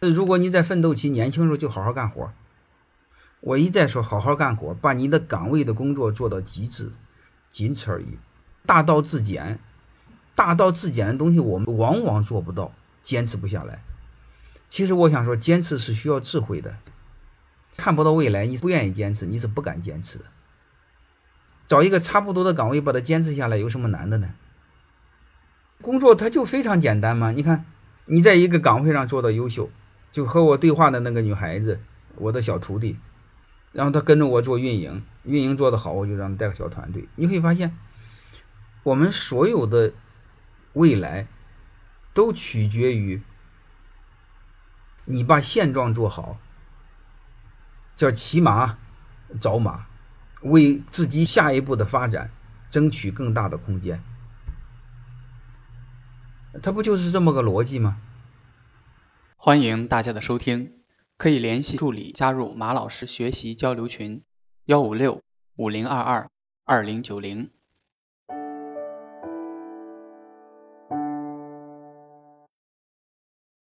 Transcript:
如果你在奋斗期年轻时候就好好干活，我一再说好好干活，把你的岗位的工作做到极致，仅此而已。大道至简，大道至简的东西我们往往做不到，坚持不下来。其实我想说，坚持是需要智慧的。看不到未来，你不愿意坚持，你是不敢坚持的。找一个差不多的岗位，把它坚持下来，有什么难的呢？工作它就非常简单嘛。你看，你在一个岗位上做到优秀，就和我对话的那个女孩子，我的小徒弟，然后她跟着我做运营，运营做得好，我就让她带个小团队。你会发现，我们所有的未来都取决于你把现状做好，叫骑马找马。为自己下一步的发展争取更大的空间，它不就是这么个逻辑吗？欢迎大家的收听，可以联系助理加入马老师学习交流群：幺五六五零二二二零九零。